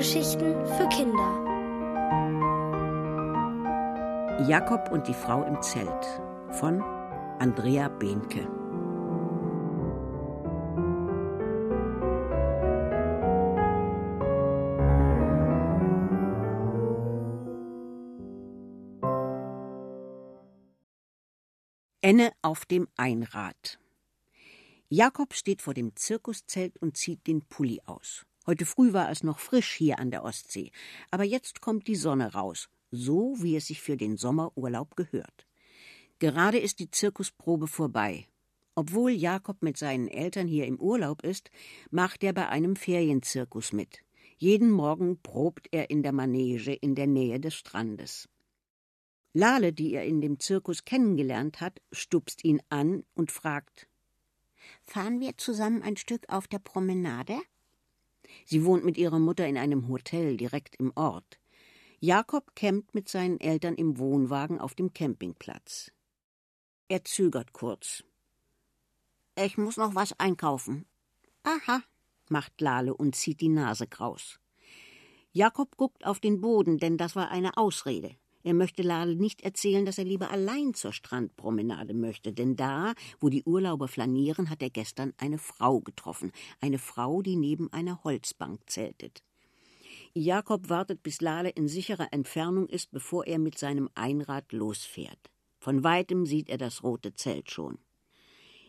Hörgeschichten für Kinder. Jakob und die Frau im Zelt von Andrea Behnke. Enne auf dem Einrad. Jakob steht vor dem Zirkuszelt und zieht den Pulli aus. Heute früh war es noch frisch hier an der Ostsee, aber jetzt kommt die Sonne raus, so wie es sich für den Sommerurlaub gehört. Gerade ist die Zirkusprobe vorbei. Obwohl Jakob mit seinen Eltern hier im Urlaub ist, macht er bei einem Ferienzirkus mit. Jeden Morgen probt er in der Manege in der Nähe des Strandes. Lale, die er in dem Zirkus kennengelernt hat, stupst ihn an und fragt Fahren wir zusammen ein Stück auf der Promenade? Sie wohnt mit ihrer Mutter in einem Hotel direkt im Ort. Jakob campt mit seinen Eltern im Wohnwagen auf dem Campingplatz. Er zögert kurz. Ich muss noch was einkaufen. Aha, macht Lale und zieht die Nase kraus. Jakob guckt auf den Boden, denn das war eine Ausrede. Er möchte Lale nicht erzählen, dass er lieber allein zur Strandpromenade möchte, denn da, wo die Urlauber flanieren, hat er gestern eine Frau getroffen, eine Frau, die neben einer Holzbank zeltet. Jakob wartet, bis Lale in sicherer Entfernung ist, bevor er mit seinem Einrad losfährt. Von weitem sieht er das rote Zelt schon.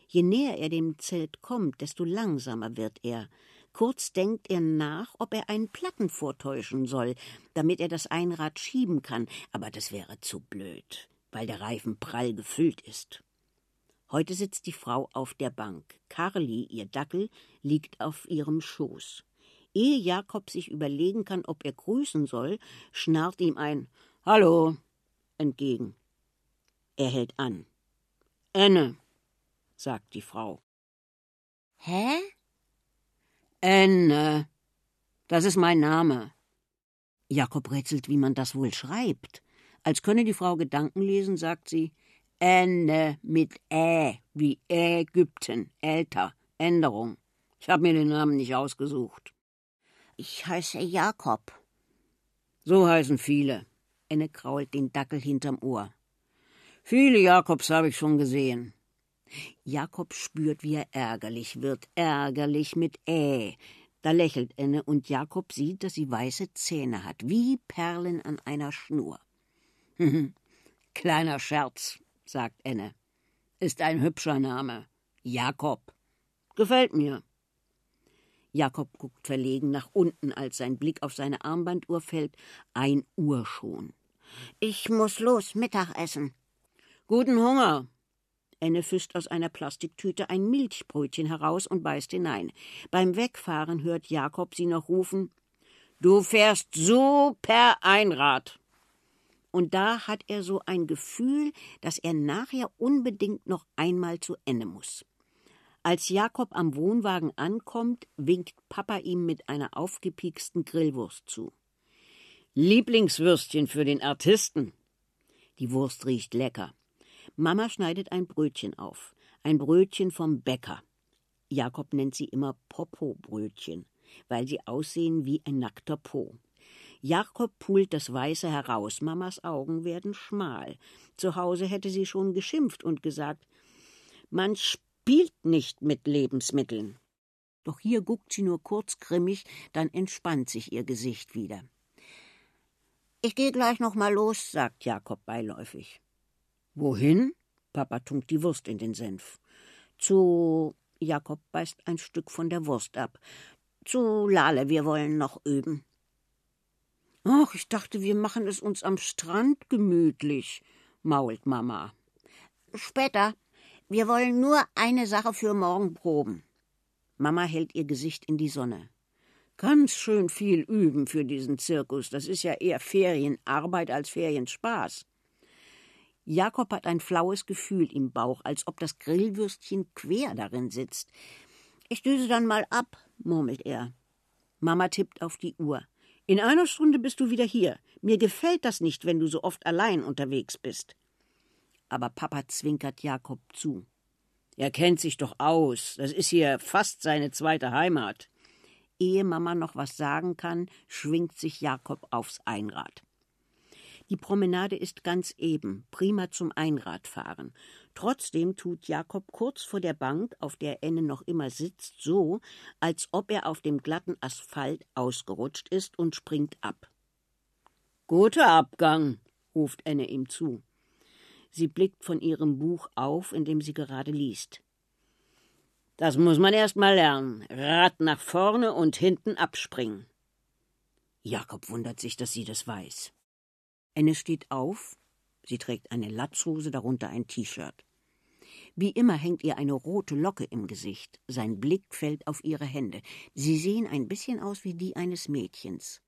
Je näher er dem Zelt kommt, desto langsamer wird er, Kurz denkt er nach, ob er einen Platten vortäuschen soll, damit er das Einrad schieben kann, aber das wäre zu blöd, weil der Reifen prall gefüllt ist. Heute sitzt die Frau auf der Bank. Carly, ihr Dackel, liegt auf ihrem Schoß. Ehe Jakob sich überlegen kann, ob er grüßen soll, schnarrt ihm ein Hallo entgegen. Er hält an. Enne, sagt die Frau. Hä? Enne. Das ist mein Name. Jakob rätselt, wie man das wohl schreibt. Als könne die Frau Gedanken lesen, sagt sie Enne mit Ä, wie Ägypten, älter, Änderung. Ich habe mir den Namen nicht ausgesucht. Ich heiße Jakob. So heißen viele. Enne krault den Dackel hinterm Ohr. Viele Jakobs habe ich schon gesehen. Jakob spürt, wie er ärgerlich wird, ärgerlich mit Ä. Da lächelt Enne und Jakob sieht, dass sie weiße Zähne hat, wie Perlen an einer Schnur. Kleiner Scherz, sagt Enne. Ist ein hübscher Name. Jakob. Gefällt mir. Jakob guckt verlegen nach unten, als sein Blick auf seine Armbanduhr fällt. Ein Uhr schon. Ich muss los, Mittagessen. Guten Hunger, Enne fischt aus einer Plastiktüte ein Milchbrötchen heraus und beißt hinein. Beim Wegfahren hört Jakob sie noch rufen Du fährst super Einrad. Und da hat er so ein Gefühl, dass er nachher unbedingt noch einmal zu Enne muss. Als Jakob am Wohnwagen ankommt, winkt Papa ihm mit einer aufgepieksten Grillwurst zu. Lieblingswürstchen für den Artisten. Die Wurst riecht lecker. Mama schneidet ein Brötchen auf. Ein Brötchen vom Bäcker. Jakob nennt sie immer Popo-Brötchen, weil sie aussehen wie ein nackter Po. Jakob pult das Weiße heraus. Mamas Augen werden schmal. Zu Hause hätte sie schon geschimpft und gesagt, man spielt nicht mit Lebensmitteln. Doch hier guckt sie nur kurz grimmig, dann entspannt sich ihr Gesicht wieder. Ich gehe gleich noch mal los, sagt Jakob beiläufig. Wohin? Papa tunkt die Wurst in den Senf. Zu. Jakob beißt ein Stück von der Wurst ab. Zu Lale, wir wollen noch üben. Ach, ich dachte, wir machen es uns am Strand gemütlich, mault Mama. Später. Wir wollen nur eine Sache für morgen proben. Mama hält ihr Gesicht in die Sonne. Ganz schön viel üben für diesen Zirkus. Das ist ja eher Ferienarbeit als Ferienspaß. Jakob hat ein flaues Gefühl im Bauch, als ob das Grillwürstchen quer darin sitzt. Ich düse dann mal ab, murmelt er. Mama tippt auf die Uhr. In einer Stunde bist du wieder hier. Mir gefällt das nicht, wenn du so oft allein unterwegs bist. Aber Papa zwinkert Jakob zu. Er kennt sich doch aus. Das ist hier fast seine zweite Heimat. Ehe Mama noch was sagen kann, schwingt sich Jakob aufs Einrad. Die Promenade ist ganz eben, prima zum Einradfahren. Trotzdem tut Jakob kurz vor der Bank, auf der Enne noch immer sitzt, so, als ob er auf dem glatten Asphalt ausgerutscht ist und springt ab. Guter Abgang, ruft Enne ihm zu. Sie blickt von ihrem Buch auf, in dem sie gerade liest. Das muss man erst mal lernen. Rad nach vorne und hinten abspringen. Jakob wundert sich, dass sie das weiß. Enne steht auf. Sie trägt eine Latzhose, darunter ein T-Shirt. Wie immer hängt ihr eine rote Locke im Gesicht. Sein Blick fällt auf ihre Hände. Sie sehen ein bisschen aus wie die eines Mädchens.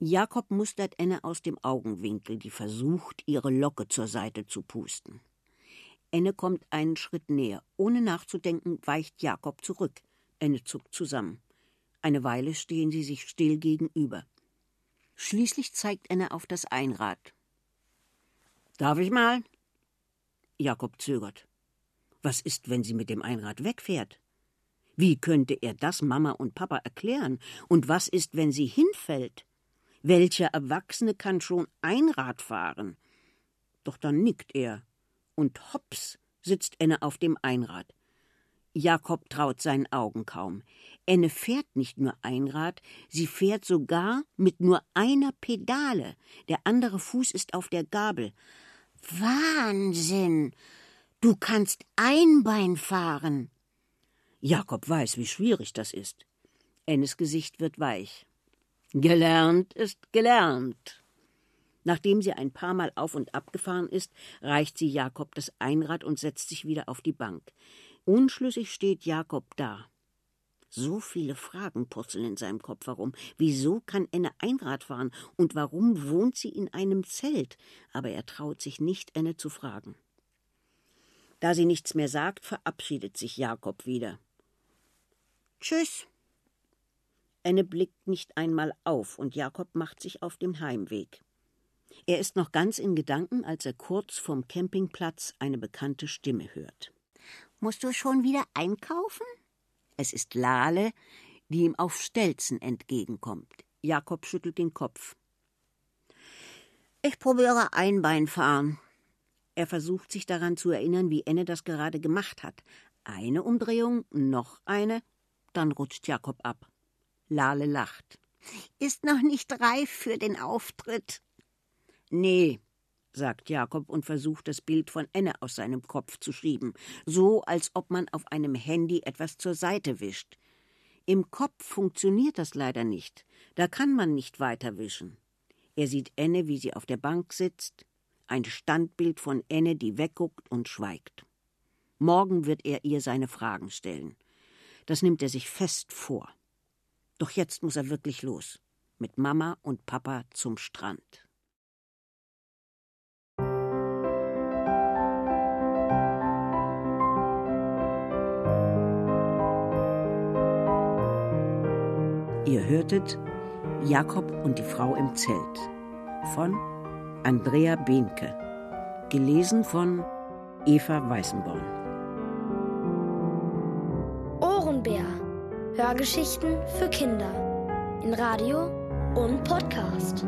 Jakob mustert Enne aus dem Augenwinkel, die versucht, ihre Locke zur Seite zu pusten. Enne kommt einen Schritt näher. Ohne nachzudenken, weicht Jakob zurück. Enne zuckt zusammen. Eine Weile stehen sie sich still gegenüber. Schließlich zeigt Enne auf das Einrad. Darf ich mal? Jakob zögert. Was ist, wenn sie mit dem Einrad wegfährt? Wie könnte er das Mama und Papa erklären? Und was ist, wenn sie hinfällt? Welcher Erwachsene kann schon Einrad fahren? Doch dann nickt er und hops sitzt Enne auf dem Einrad. Jakob traut seinen Augen kaum. Enne fährt nicht nur Einrad, sie fährt sogar mit nur einer Pedale. Der andere Fuß ist auf der Gabel. Wahnsinn! Du kannst Einbein fahren. Jakob weiß, wie schwierig das ist. Ennes Gesicht wird weich. Gelernt ist gelernt. Nachdem sie ein paar Mal auf und ab gefahren ist, reicht sie Jakob das Einrad und setzt sich wieder auf die Bank. Unschlüssig steht Jakob da. So viele Fragen purzeln in seinem Kopf herum. Wieso kann Enne Einrad fahren und warum wohnt sie in einem Zelt? Aber er traut sich nicht, Enne zu fragen. Da sie nichts mehr sagt, verabschiedet sich Jakob wieder. Tschüss. Enne blickt nicht einmal auf und Jakob macht sich auf den Heimweg. Er ist noch ganz in Gedanken, als er kurz vom Campingplatz eine bekannte Stimme hört. Musst du schon wieder einkaufen? Es ist Lale, die ihm auf Stelzen entgegenkommt. Jakob schüttelt den Kopf. Ich probiere Einbeinfahren. Er versucht sich daran zu erinnern, wie Enne das gerade gemacht hat. Eine Umdrehung, noch eine, dann rutscht Jakob ab. Lale lacht. Ist noch nicht reif für den Auftritt. Nee, sagt Jakob und versucht das Bild von Enne aus seinem Kopf zu schieben, so als ob man auf einem Handy etwas zur Seite wischt. Im Kopf funktioniert das leider nicht, da kann man nicht weiterwischen. Er sieht Enne, wie sie auf der Bank sitzt, ein Standbild von Enne, die wegguckt und schweigt. Morgen wird er ihr seine Fragen stellen. Das nimmt er sich fest vor. Doch jetzt muss er wirklich los. Mit Mama und Papa zum Strand. Hörtet Jakob und die Frau im Zelt von Andrea Behnke, gelesen von Eva Weißenborn. Ohrenbär. Hörgeschichten für Kinder in Radio und Podcast.